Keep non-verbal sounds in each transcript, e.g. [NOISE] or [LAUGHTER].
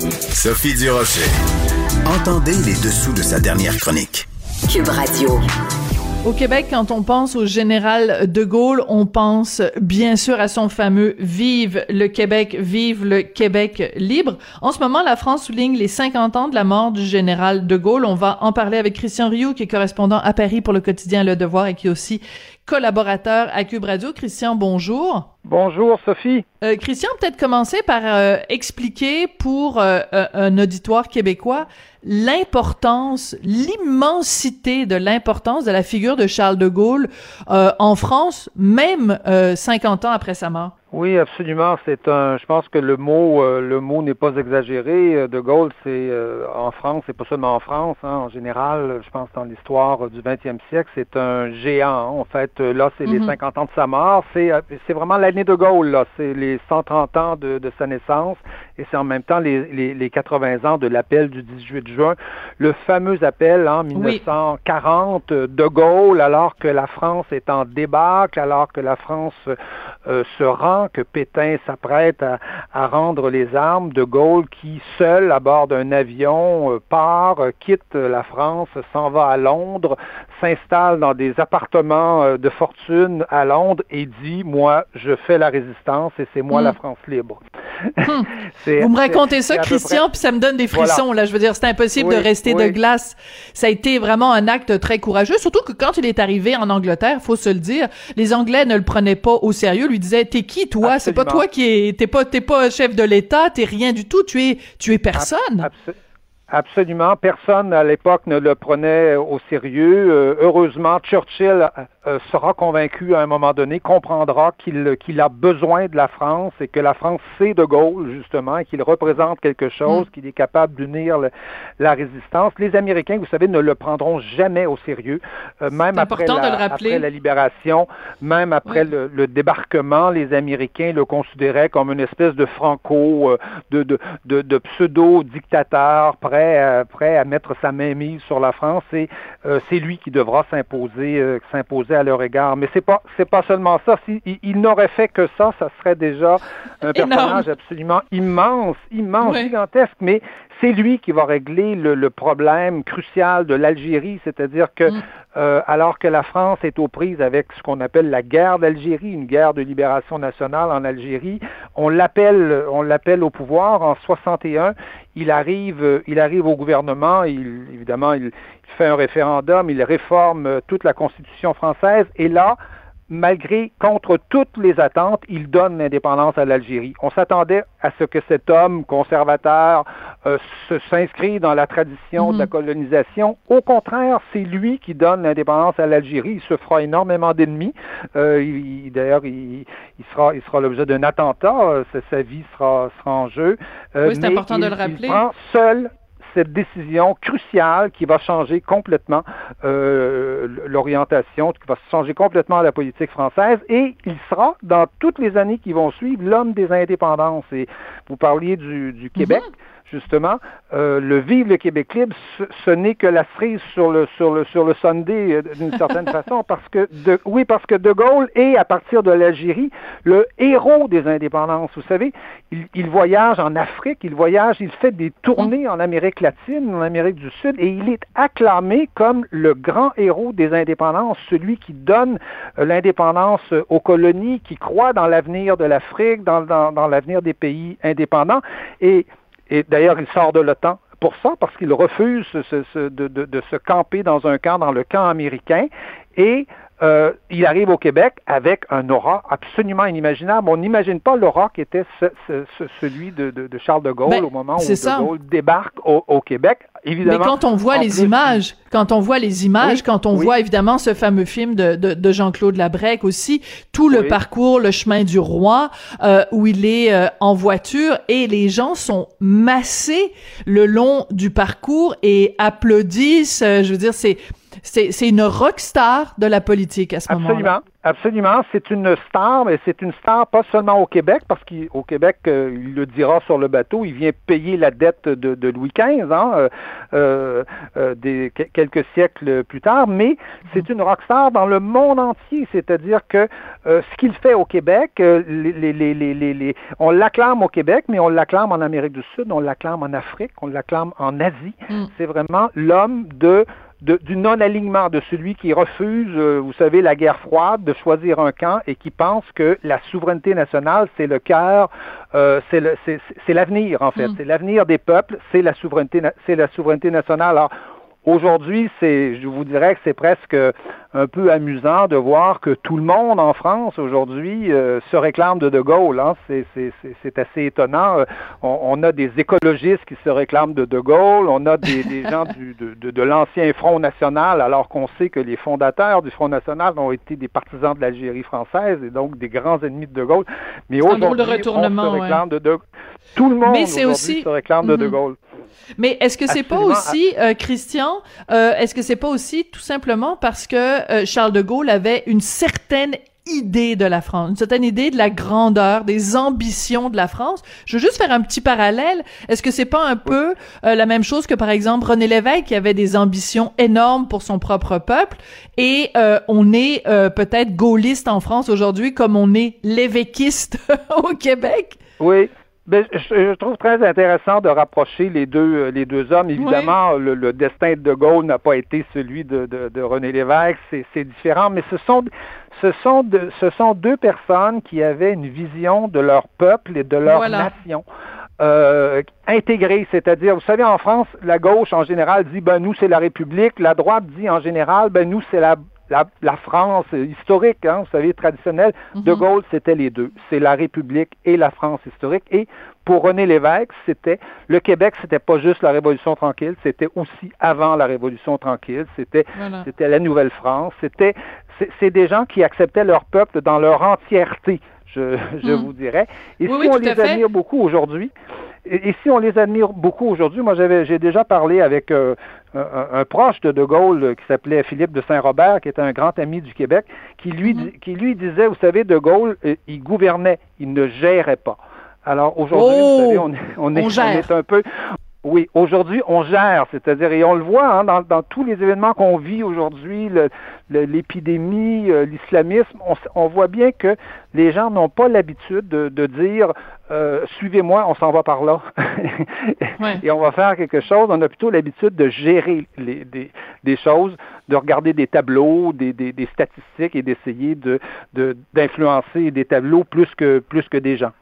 Sophie Durocher. Entendez les dessous de sa dernière chronique. Cube Radio. Au Québec, quand on pense au général de Gaulle, on pense bien sûr à son fameux Vive le Québec, vive le Québec libre. En ce moment, la France souligne les 50 ans de la mort du général de Gaulle. On va en parler avec Christian Rioux, qui est correspondant à Paris pour le quotidien Le Devoir et qui est aussi collaborateur à Cube Radio. Christian, bonjour. Bonjour Sophie. Euh, Christian, peut-être commencer par euh, expliquer pour euh, un auditoire québécois l'importance, l'immensité de l'importance de la figure de Charles de Gaulle en France, même 50 ans après sa mort. Oui, absolument. C'est un. Je pense que le mot, euh, le mot n'est pas exagéré. Euh, de Gaulle, c'est euh, en France, c'est pas seulement en France. Hein, en général, je pense dans l'histoire du 20e siècle, c'est un géant. En fait, là, c'est les 50 mhm. ans de sa mort. C'est, c'est vraiment l'année de Gaulle. Là, c'est les 130 ans de, de sa naissance et c'est en même temps les, les, les 80 ans de l'appel du 18 juin, le fameux appel en 1940 de Gaulle, alors que la France est en débâcle, alors que la France se rend que Pétain s'apprête à, rendre les armes, de Gaulle qui, seul à bord d'un avion, euh, part, euh, quitte la France, s'en va à Londres, s'installe dans des appartements euh, de fortune à Londres et dit, moi, je fais la résistance et c'est moi la hmm. France libre. Hmm. [LAUGHS] Vous me racontez ça, Christian, puis ça me donne des frissons. Là, je veux dire, c'est impossible de rester de glace. Ça a été vraiment un acte très courageux, surtout que quand il est arrivé en Angleterre, faut se le dire, les Anglais ne le prenaient pas au sérieux, lui disaient, t'es qui toi? C'est pas toi qui est, t'es pas, t'es pas chef de l'État, t'es rien du tout. Tu es, tu es personne. Absolument. Personne à l'époque ne le prenait au sérieux. Euh, heureusement, Churchill sera convaincu à un moment donné, comprendra qu'il a besoin de la France et que la France c'est de Gaulle, justement, et qu'il représente quelque chose, mm. qu'il est capable d'unir la résistance. Les Américains, vous savez, ne le prendront jamais au sérieux. Euh, même après la, après la, libération, même après le, le, débarquement, les Américains le considéraient comme une espèce de franco, de, de, de, de pseudo-dictateur prêt, à mettre sa main mise sur la France et euh, c'est lui qui devra s'imposer euh, s'imposer à leur égard. Mais c'est pas c'est pas seulement ça. S'il il, n'aurait fait que ça, ça serait déjà un personnage absolument immense, immense, gigantesque. Mais c'est lui qui va régler le, problème crucial de l'Algérie, c'est-à-dire que mm. euh, alors que la France est aux prises avec ce qu'on appelle la guerre d'Algérie, une guerre de libération nationale en Algérie, on l'appelle on l'appelle au pouvoir. En 61, il arrive il arrive au gouvernement, il, évidemment il fait un référendum, il réforme toute la constitution française. Et là malgré, contre toutes les attentes, il donne l'indépendance à l'Algérie. On s'attendait à ce que cet homme conservateur euh, s'inscrit dans la tradition de la mhm. colonisation. Au contraire, c'est lui qui donne l'indépendance à l'Algérie. Il se fera énormément d'ennemis. Euh, D'ailleurs, il, il, sera, il sera l'objet d'un attentat. Euh, sa, vie sera, sera en jeu. Euh, oui, c'est important de le rappeler. Il prend seul cette décision cruciale qui va changer complètement euh, l'orientation, qui va changer complètement la politique française et il sera, dans toutes les années qui vont suivre, l'homme des indépendances. Et vous parliez du, Québec. Mhm justement, euh, le Vive le Québec libre, ce, n'est que la cerise sur le sur le sur le Sunday euh, d'une [LAUGHS] certaine façon, parce que de, oui, parce que De Gaulle est à partir de l'Algérie le héros des indépendances. Vous savez, il, il, voyage en Afrique, il voyage, il fait des tournées en Amérique latine, en Amérique du Sud, et il est acclamé comme le grand héros des indépendances, celui qui donne euh, l'indépendance aux colonies, qui croit dans l'avenir de l'Afrique, dans, dans, dans l'avenir des pays indépendants, et et d'ailleurs, il sort de l'OTAN pour ça, parce qu'il refuse de, se camper dans un camp, dans le camp américain. Et euh, il arrive au Québec avec un aura absolument inimaginable. On n'imagine pas l'aura qui était celui de, Charles de Gaulle ben, au moment où de Gaulle débarque au, Québec. Évidemment, Mais quand on voit les images, quand on voit les images, quand on voit évidemment ce fameux film de, Jean-Claude Labrec aussi, tout le parcours, le chemin du roi, euh, où il est euh, en voiture et les gens sont massés le long du parcours et applaudissent. je veux dire, c'est c'est une rockstar de la politique à ce moment-là. Absolument. Absolument, c'est une star, mais c'est une star pas seulement au Québec, parce qu'au Québec, euh, il le dira sur le bateau, il vient payer la dette de, Louis XV, hein, euh, euh, des, quelques siècles plus tard, mais c'est une rockstar dans le monde entier, c'est-à-dire que ce qu'il fait au Québec, les, les, les, on l'acclame au Québec, mais on l'acclame en Amérique du Sud, on l'acclame en Afrique, on l'acclame en Asie. Mm. C'est vraiment l'homme de du non-alignement de celui qui refuse, euh, vous savez, la guerre froide, de choisir un camp et qui pense que la souveraineté nationale, c'est le cœur, euh, c'est l'avenir en fait, mm. c'est l'avenir des peuples, c'est la souveraineté, c'est la souveraineté nationale. Alors, Aujourd'hui, c'est, je vous dirais que c'est presque un peu amusant de voir que tout le monde en France aujourd'hui euh, se réclame de De Gaulle. Hein. C'est, assez étonnant. On, a des écologistes qui se réclament de De Gaulle. On a des, gens du, de, de, l'ancien Front National, alors qu'on sait que les fondateurs du Front National ont été des partisans de l'Algérie française et donc des grands ennemis de De Gaulle. Mais aujourd'hui, on se réclame de De Tout le monde aujourd'hui se réclame de De mm-hmm. Gaulle. Mais est-ce que c'est pas aussi, euh, Christian, euh, est-ce que c'est pas aussi tout simplement parce que euh, Charles de Gaulle avait une certaine idée de la France, une certaine idée de la grandeur, des ambitions de la France? Je veux juste faire un petit parallèle. Est-ce que c'est pas un peu la même chose que par exemple René Lévesque qui avait des ambitions énormes pour son propre peuple et on est peut-être gaulliste en France aujourd'hui comme on est lévéquiste [LAUGHS] au Québec? Oui, ben, je, trouve très intéressant de rapprocher les deux euh, les deux hommes. Évidemment, le, destin de De Gaulle n'a pas été celui de, de, René Lévesque, c'est différent, mais ce sont ce sont de, ce sont deux personnes qui avaient une vision de leur peuple et de leur nation. Euh, intégrée, c'est-à-dire, vous savez, en France, la gauche en général dit, ben nous c'est la République, la droite dit en général, ben nous c'est la la, France historique, hein, vous savez, traditionnelle, De mhm. Gaulle, c'était les deux. C'est la République et la France historique. Et pour René Lévesque, c'était le Québec, c'était pas juste la Révolution tranquille, c'était aussi avant la Révolution tranquille. C'était c'était la Nouvelle-France. C'était c'est des gens qui acceptaient leur peuple dans leur entièreté. Je, je mhm. vous dirais. Et si on les admire beaucoup aujourd'hui, et, si on les admire beaucoup aujourd'hui, moi j'avais j'ai déjà parlé avec euh, un, proche de De Gaulle euh, qui s'appelait Philippe de Saint-Robert, qui était un grand ami du Québec, qui lui, mm-hmm. qui lui disait, vous savez, De Gaulle, euh, il gouvernait, il ne gérait pas. Alors aujourd'hui, vous savez, on, on, est, on, est, un peu, oui, aujourd'hui, on gère, c'est-à-dire, et on le voit hein, dans, dans, tous les événements qu'on vit aujourd'hui, l'épidémie, euh, l'islamisme, on, on, voit bien que les gens n'ont pas l'habitude de, de, dire euh, suivez-moi, on s'en va par là, [LAUGHS] et on va faire quelque chose. On a plutôt l'habitude de gérer les, des, des, choses, de regarder des tableaux, des, des, des statistiques et d'essayer de d'influencer des tableaux plus que plus que des gens.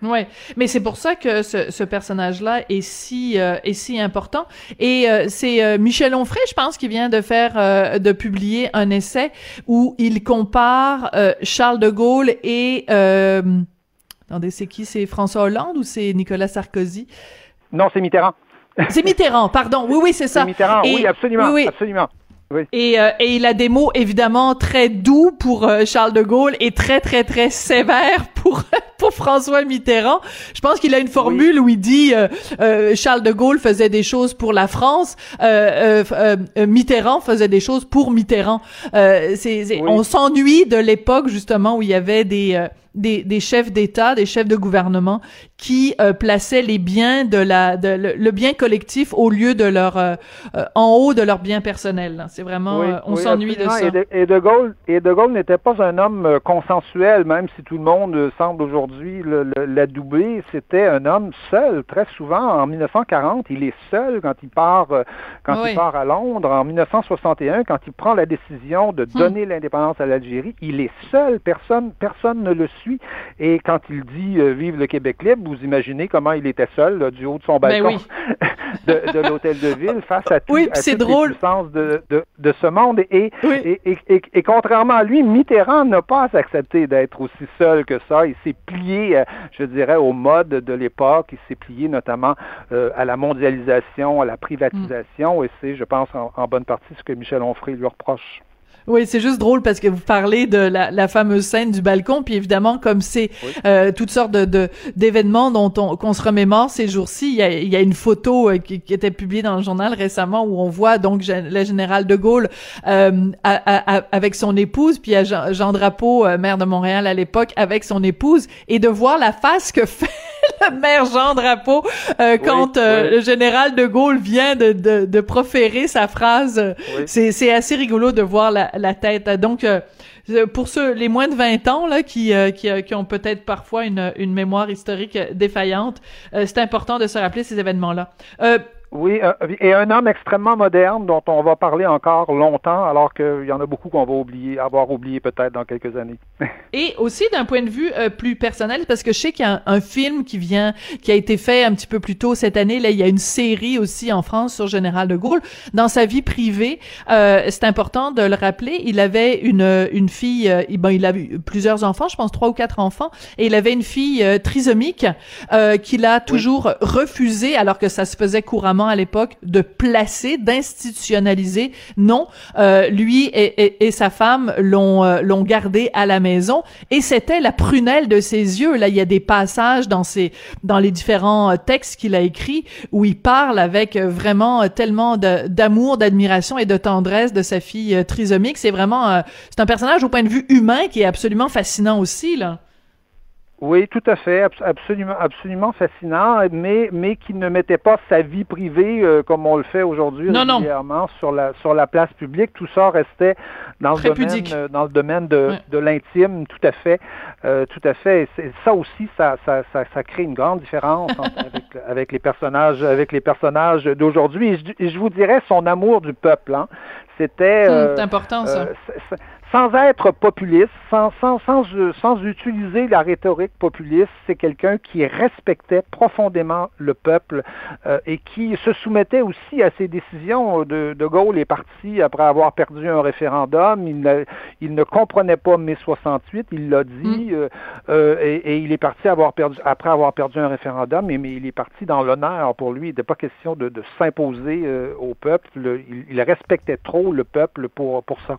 Ouais, mais c'est pour ça que ce, ce personnage-là est si euh, est si important. Et euh, c'est euh, Michel Onfray, je pense, qui vient de faire de publier un essai où il compare Charles de Gaulle et attendez, c'est qui? C'est François Hollande ou c'est Nicolas Sarkozy? Non, c'est Mitterrand. C'est Mitterrand, pardon. Oui, oui, c'est ça. Mitterrand, oui, absolument, oui, absolument. Et, euh, et il a des mots évidemment très doux pour euh, Charles de Gaulle et très très très sévères pour pour François Mitterrand. Je pense qu'il a une formule où il dit euh, Charles de Gaulle faisait des choses pour la France, Mitterrand faisait des choses pour Mitterrand. c'est, On s'ennuie de l'époque justement où il y avait des des, des chefs d'État, des chefs de gouvernement qui euh, plaçaient les biens de la de, le, bien collectif au lieu de leur euh, euh, en haut de leur bien personnel. C'est vraiment on s'ennuie de ça. Et de, et de, Gaulle et de Gaulle n'était pas un homme consensuel, même si tout le monde semble aujourd'hui l'adouber. C'était un homme seul. Très souvent, en 1940, il est seul quand il part quand il part à Londres. En 1961, quand il prend la décision de hmm. donner l'indépendance à l'Algérie, il est seul. Personne personne ne le suit et quand il dit euh, Vive le Québec libre, vous imaginez comment il était seul du haut de son ben balcon [LAUGHS] de, l'hôtel de ville face à, [LAUGHS] tout, oui, à toutes drôle. les puissances de, de, ce monde. Et, et, et, et, contrairement à lui, Mitterrand n'a pas accepté d'être aussi seul que ça. Il s'est plié, euh, je dirais, au mode de l'époque. Il s'est plié notamment euh, à la mondialisation, à la privatisation. Et c'est, je pense, en, en bonne partie ce que Michel Onfray lui reproche. Oui, c'est juste drôle parce que vous parlez de la, la fameuse scène du balcon, puis évidemment, comme c'est euh, toutes sortes de d'événements dont on qu'on se remémore ces jours-ci, il y a, y a une photo euh, qui, qui, était publiée dans le journal récemment où on voit donc le général de Gaulle euh, avec son épouse, puis il y a Jean, Jean Drapeau, euh, maire de Montréal à l'époque, avec son épouse, et de voir la face que fait [LAUGHS] le maire Jean Drapeau euh, quand le général de Gaulle vient de, de, de proférer sa phrase. C'est assez rigolo de voir la, la tête. Donc, euh, pour ceux, les moins de 20 ans, là, qui, euh, qui, euh, qui ont peut-être parfois une, une mémoire historique défaillante, c'est important de se rappeler ces événements-là. Oui, euh, et un homme extrêmement moderne dont on va parler encore longtemps, alors qu'il y en a beaucoup qu'on va oublier, avoir oublié peut-être dans quelques années. [LAUGHS] et aussi d'un point de vue euh, plus personnel, parce que je sais qu'il y a un, film qui vient, qui a été fait un petit peu plus tôt cette année. Là, il y a une série aussi en France sur Général de Gaulle. Dans sa vie privée, euh, c'est important de le rappeler. Il avait une une fille, euh, bon, il a eu plusieurs enfants, je pense trois ou quatre enfants, et il avait une fille trisomique qu'il a toujours refusé, alors que ça se faisait couramment à l'époque de placer, d'institutionnaliser. Non, euh, lui et, et, sa femme l'ont euh, l'ont gardé à la maison et c'était la prunelle de ses yeux. Là, il y a des passages dans ses dans les différents euh, textes qu'il a écrits où il parle avec euh, vraiment tellement d'amour, d'admiration et de tendresse de sa fille trisomique. C'est vraiment c'est un personnage au point de vue humain qui est absolument fascinant aussi là. Oui, tout à fait, absolument, absolument fascinant, mais mais qui ne mettait pas sa vie privée euh, comme on le fait aujourd'hui régulièrement sur la sur la place publique. Tout ça restait dans le domaine euh, dans le domaine de, de l'intime, tout à fait, euh, tout à fait. Et ça aussi, ça, ça ça, ça crée une grande différence [LAUGHS] avec avec les personnages avec les personnages d'aujourd'hui. Et, je vous dirais son amour du peuple. Hein. C'était. C'est important ça sans être populiste, sans, sans, sans, sans utiliser la rhétorique populiste, c'est quelqu'un qui respectait profondément le peuple euh, et qui se soumettait aussi à ses décisions. De, de Gaulle est parti après avoir perdu un référendum. Il ne, il ne comprenait pas mai 68, il l'a dit, mm. euh, euh, et, et, il est parti avoir perdu, après avoir perdu un référendum, mais, mais il est parti dans l'honneur pour lui. Il n'était pas question de, de s'imposer au peuple. il, il respectait trop le peuple pour, pour ça.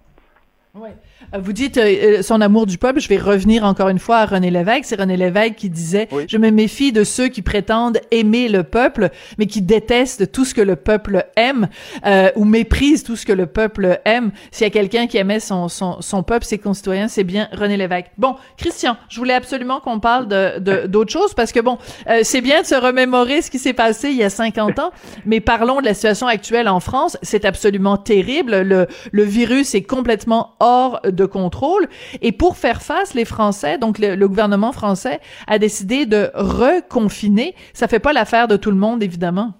Ouais. Euh, vous dites euh, euh, son amour du peuple. Je vais revenir encore une fois à René Lévesque. C'est René Lévesque qui disait Je me méfie de ceux qui prétendent aimer le peuple, mais qui détestent tout ce que le peuple aime euh, ou méprisent tout ce que le peuple aime. S'il y a quelqu'un qui aimait son, son, son peuple, ses concitoyens, c'est bien René Lévesque. Bon, Christian, je voulais absolument qu'on parle de d'autres choses parce que bon, c'est bien de se remémorer ce qui s'est passé il y a 50 ans, mais parlons de la situation actuelle en France. C'est absolument terrible. Le, le virus est complètement hors de contrôle. Et pour faire face, les Français, donc le, gouvernement français, a décidé de reconfiner. Ça fait pas l'affaire de tout le monde, évidemment.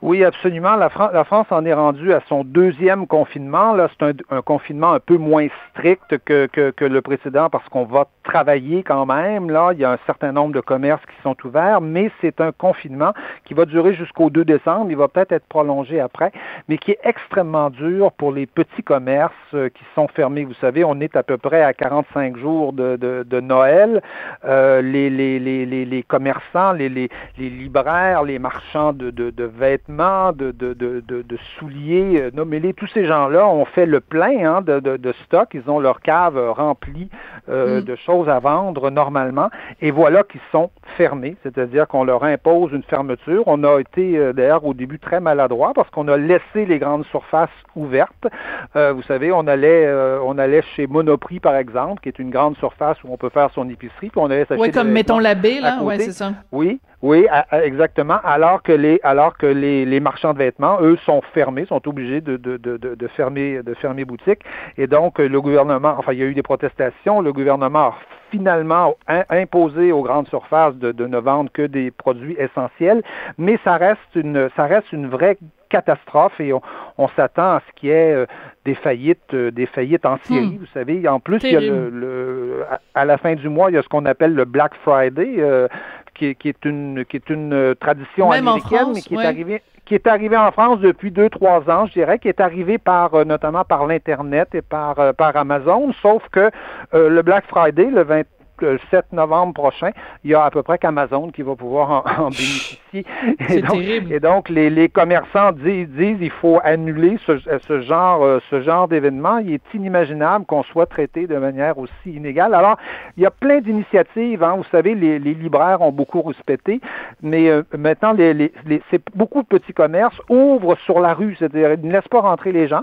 Oui, absolument. La, la, France en est rendue à son deuxième confinement. Là, c'est un, confinement un peu moins strict que, que, que le précédent parce qu'on va travailler quand même. Là, il y a un certain nombre de commerces qui sont ouverts, mais c'est un confinement qui va durer jusqu'au 2 décembre. Il va peut-être être prolongé après, mais qui est extrêmement dur pour les petits commerces euh, qui sont fermés. Vous savez, on est à peu près à 45 jours de, de, de Noël. Euh, les, les, les, les, commerçants, les, les, les libraires, les marchands de, de, de vêtements, de, de, de, de souliers, euh, nommez-les, tous ces gens-là ont fait le plein hein, de, stock, ils ont leur cave remplie euh, mm. de choses à vendre normalement, et voilà qu'ils sont fermés, c'est-à-dire qu'on leur impose une fermeture. On a été euh, d'ailleurs au début très maladroit parce qu'on a laissé les grandes surfaces ouvertes. vous savez, on allait, on allait chez Monoprix par exemple, qui est une grande surface où on peut faire son épicerie, puis on allait s'acheter. Oui, comme mettons l'abbé là, ouais, c'est ça. Oui, oui, exactement. Alors que les alors que les, les, marchands de vêtements, eux, sont fermés, sont obligés de, de, de, de, fermer de fermer boutique. Et donc le gouvernement, enfin, il y a eu des protestations. Le gouvernement a finalement imposé aux grandes surfaces de, de ne vendre que des produits essentiels, mais ça reste une ça reste une vraie catastrophe et on, s'attend à ce qu'il y ait euh, des faillites, euh, des faillites en série. Hmm. Vous savez, en plus, il y a le, à la fin du mois, il y a ce qu'on appelle le Black Friday. Euh, qui, est une qui est une tradition Même américaine, mais qui est arrivée qui est arrivé en France depuis deux, trois ans, je dirais, qui est arrivé par notamment par l'Internet et par, par Amazon, sauf que le Black Friday, le 20, le 7 novembre prochain, il y a à peu près qu'Amazon qui va pouvoir en, bénéficier. [LAUGHS] C'est terrible. Et donc, les, les commerçants disent, disent il faut annuler ce, ce genre, euh, ce genre d'événement. Il est inimaginable qu'on soit traité de manière aussi inégale. Alors, il y a plein d'initiatives. Hein. Vous savez, les, les, libraires ont beaucoup respecté, mais euh, maintenant, les, les, c'est beaucoup de petits commerces ouvrent sur la rue, c'est-à-dire ils ne laissent pas rentrer les gens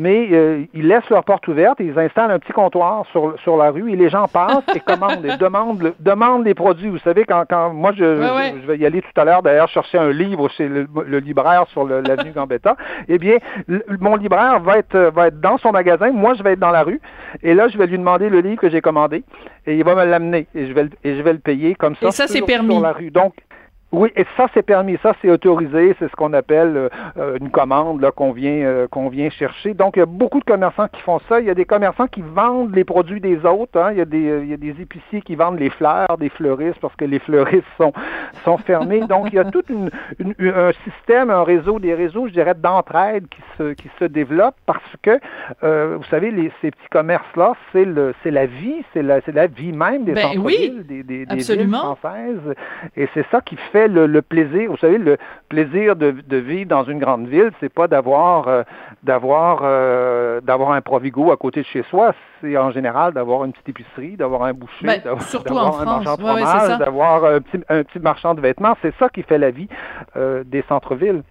mais euh, ils laissent leur porte ouverte et ils installent un petit comptoir sur, sur la rue et les gens passent et commandent et [LAUGHS] demandent, demandent les produits. Vous savez, quand, quand moi, je, je, vais y aller tout à l'heure, d'ailleurs, chercher un livre chez le, libraire sur l'avenue Gambetta, eh bien, mon libraire va être, va être dans son magasin, moi, je vais être dans la rue, et là, je vais lui demander le livre que j'ai commandé, et il va me l'amener, et je vais, et je vais le payer comme ça. Et ça, c'est permis. Sur la rue. Donc, oui, et ça c'est permis, ça c'est autorisé, c'est ce qu'on appelle euh, euh, une commande qu'on vient euh, qu'on vient chercher. Donc il y a beaucoup de commerçants qui font ça. Il y a des commerçants qui vendent les produits des autres. Hein. Il y a des il y a des épiciers qui vendent les fleurs des fleuristes parce que les fleuristes sont sont fermés. Donc il y a tout une, un système, un réseau, des réseaux, je dirais, d'entraide qui se qui se développent parce que vous savez les, ces petits commerces là, c'est le c'est la vie, c'est la c'est la vie même des ben, centres-villes, des, des, des villes françaises, et c'est ça qui fait le, plaisir, vous savez, le plaisir de, vivre dans une grande ville, c'est pas d'avoir euh, d'avoir euh, d'avoir un Provigo à côté de chez soi, c'est en général d'avoir une petite épicerie, d'avoir un boucher, ben, d'avoir un marchand de fromage, d'avoir un petit, un petit marchand de vêtements. C'est ça qui fait la vie euh, des centres-villes.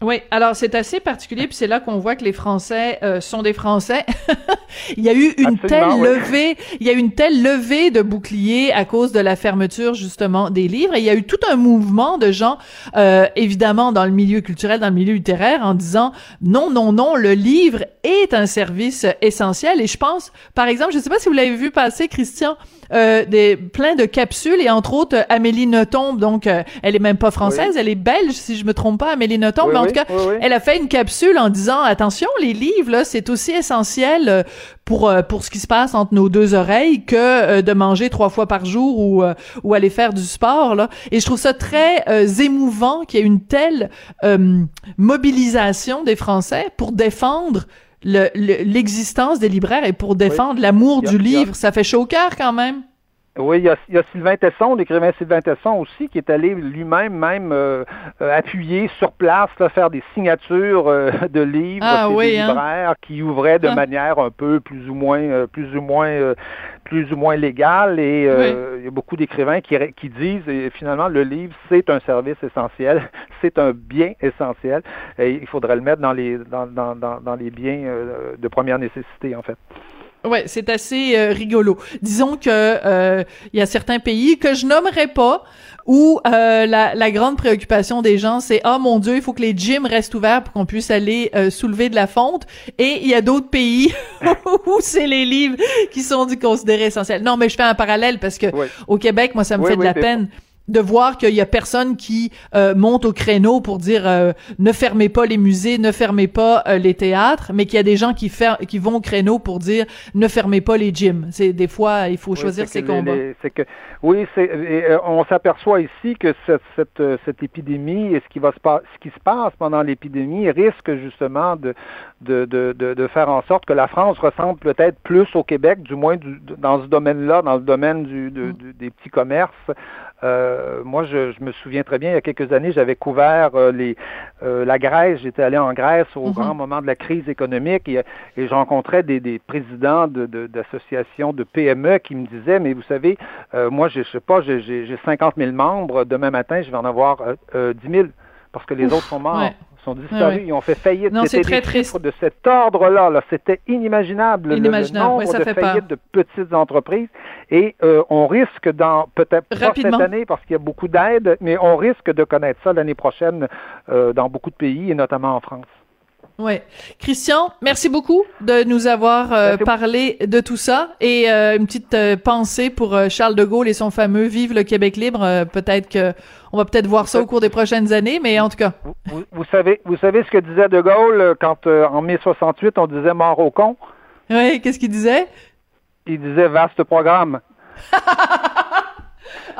Oui, alors c'est assez particulier, puis c'est là qu'on voit que les Français euh, sont des Français. [LAUGHS] il y a eu une telle levée, il y a eu une telle levée de boucliers à cause de la fermeture justement des livres, et il y a eu tout un mouvement de gens, euh, évidemment dans le milieu culturel, dans le milieu littéraire, en disant non, non, non, le livre est un service essentiel. Et je pense, par exemple, je ne sais pas si vous l'avez vu passer, Christian, euh, des plein de capsules et entre autres Amélie Nothomb donc euh, elle est même pas française elle est belge si je me trompe pas Amélie Nothomb mais en tout cas elle a fait une capsule en disant attention les livres là c'est aussi essentiel euh, pour pour ce qui se passe entre nos deux oreilles que de manger trois fois par jour ou ou aller faire du sport là et je trouve ça très émouvant qu'il y ait une telle mobilisation des Français pour défendre l'existence des libraires et pour défendre l'amour du livre. Ça fait chaud au cœur quand même. Oui, il y, a, il y a Sylvain Tesson, l'écrivain Sylvain Tesson aussi, qui est allé lui-même même, euh, euh, appuyer sur place, là, faire des signatures euh, [LAUGHS] de livres ah, oui, des hein? libraires qui ouvraient de ah. manière un peu plus ou moins plus ou moins plus ou moins légale et il y a beaucoup d'écrivains qui, qui disent et finalement le livre c'est un service essentiel, [LAUGHS] c'est un bien essentiel et il faudrait le mettre dans les dans, dans, dans, dans les biens de première nécessité en fait. Ouais, c'est assez euh, rigolo. Disons que euh, il y a certains pays que je nommerai pas où euh, la, la, grande préoccupation des gens c'est ah mon dieu il faut que les gyms restent ouverts pour qu'on puisse aller soulever de la fonte et il y a d'autres pays [LAUGHS] où c'est les livres qui sont considérés essentiels. Non mais je fais un parallèle parce que au Québec moi ça me fait de la peine de voir qu'il y a personne qui euh, monte au créneau pour dire euh, ne fermez pas les musées, ne fermez pas euh, les théâtres, mais qu'il y a des gens qui, qui vont au créneau pour dire ne fermez pas les gyms. C'est des fois il faut choisir ses combats. c'est que oui, c'est on s'aperçoit ici que cette, cette, cette, épidémie et ce qui va se ce qui se passe pendant l'épidémie risque justement de de, de, de faire en sorte que la France ressemble peut-être plus au Québec, du moins du, dans ce domaine-là, dans le domaine du, mm. des petits commerces. Euh, moi, je, je, me souviens très bien, il y a quelques années, j'avais couvert euh, les, euh, la Grèce. J'étais allé en Grèce au mhm. grand moment de la crise économique et, et je rencontrais des, des présidents d'associations de, de, PME qui me disaient, mais vous savez, moi, je, je sais pas, j'ai 50 000 membres. Demain matin, je vais en avoir 10 000 parce que les autres sont morts sont disparus, ils ont fait faillite. C'était des très chiffres de cet ordre-là. -là, C'était inimaginable, inimaginable. Le, nombre de faillites de petites entreprises. Et euh, on risque, dans peut-être pas cette année parce qu'il y a beaucoup d'aide, mais on risque de connaître ça l'année prochaine euh, dans beaucoup de pays et notamment en France. Ouais. Christian, merci beaucoup de nous avoir euh, parlé de tout ça et euh, une petite euh, pensée pour Charles de Gaulle et son fameux Vive le Québec libre. peut-être que on va peut-être voir ça au cours des prochaines années, mais en tout cas. Vous, vous savez, vous savez ce que disait de Gaulle quand en mai 68 on disait mort au con? Oui, qu'est-ce qu'il disait? Il disait vaste programme. [LAUGHS]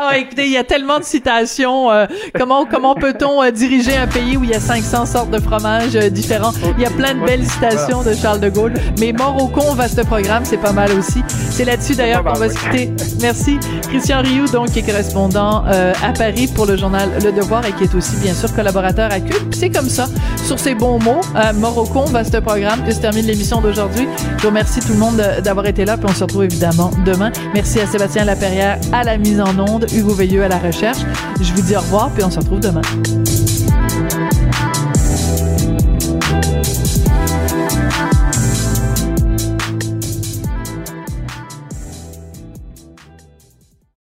Ah, écoutez, il y a tellement de citations. euh, comment comment peut-on euh, diriger un pays où il y a 500 sortes de fromages euh, différents? Il y a plein de belles citations de Charles de Gaulle. Mais mort au con, vaste programme, c'est pas mal aussi. C'est là-dessus d'ailleurs qu'on va se quitter. Merci. Christian Rioux, donc, qui est correspondant euh, à Paris pour le journal Le Devoir et qui est aussi, bien sûr, collaborateur à Cube. Puis C'est comme ça, sur ces bons mots, euh, mort au con, vaste programme, que se termine l'émission d'aujourd'hui. Je vous remercie tout le monde de- d'avoir été là, puis on se retrouve évidemment demain. Merci à Sébastien Laperrière à la mise en onde, Hugo Veilleux à la recherche. Je vous dis au revoir, puis on se retrouve demain.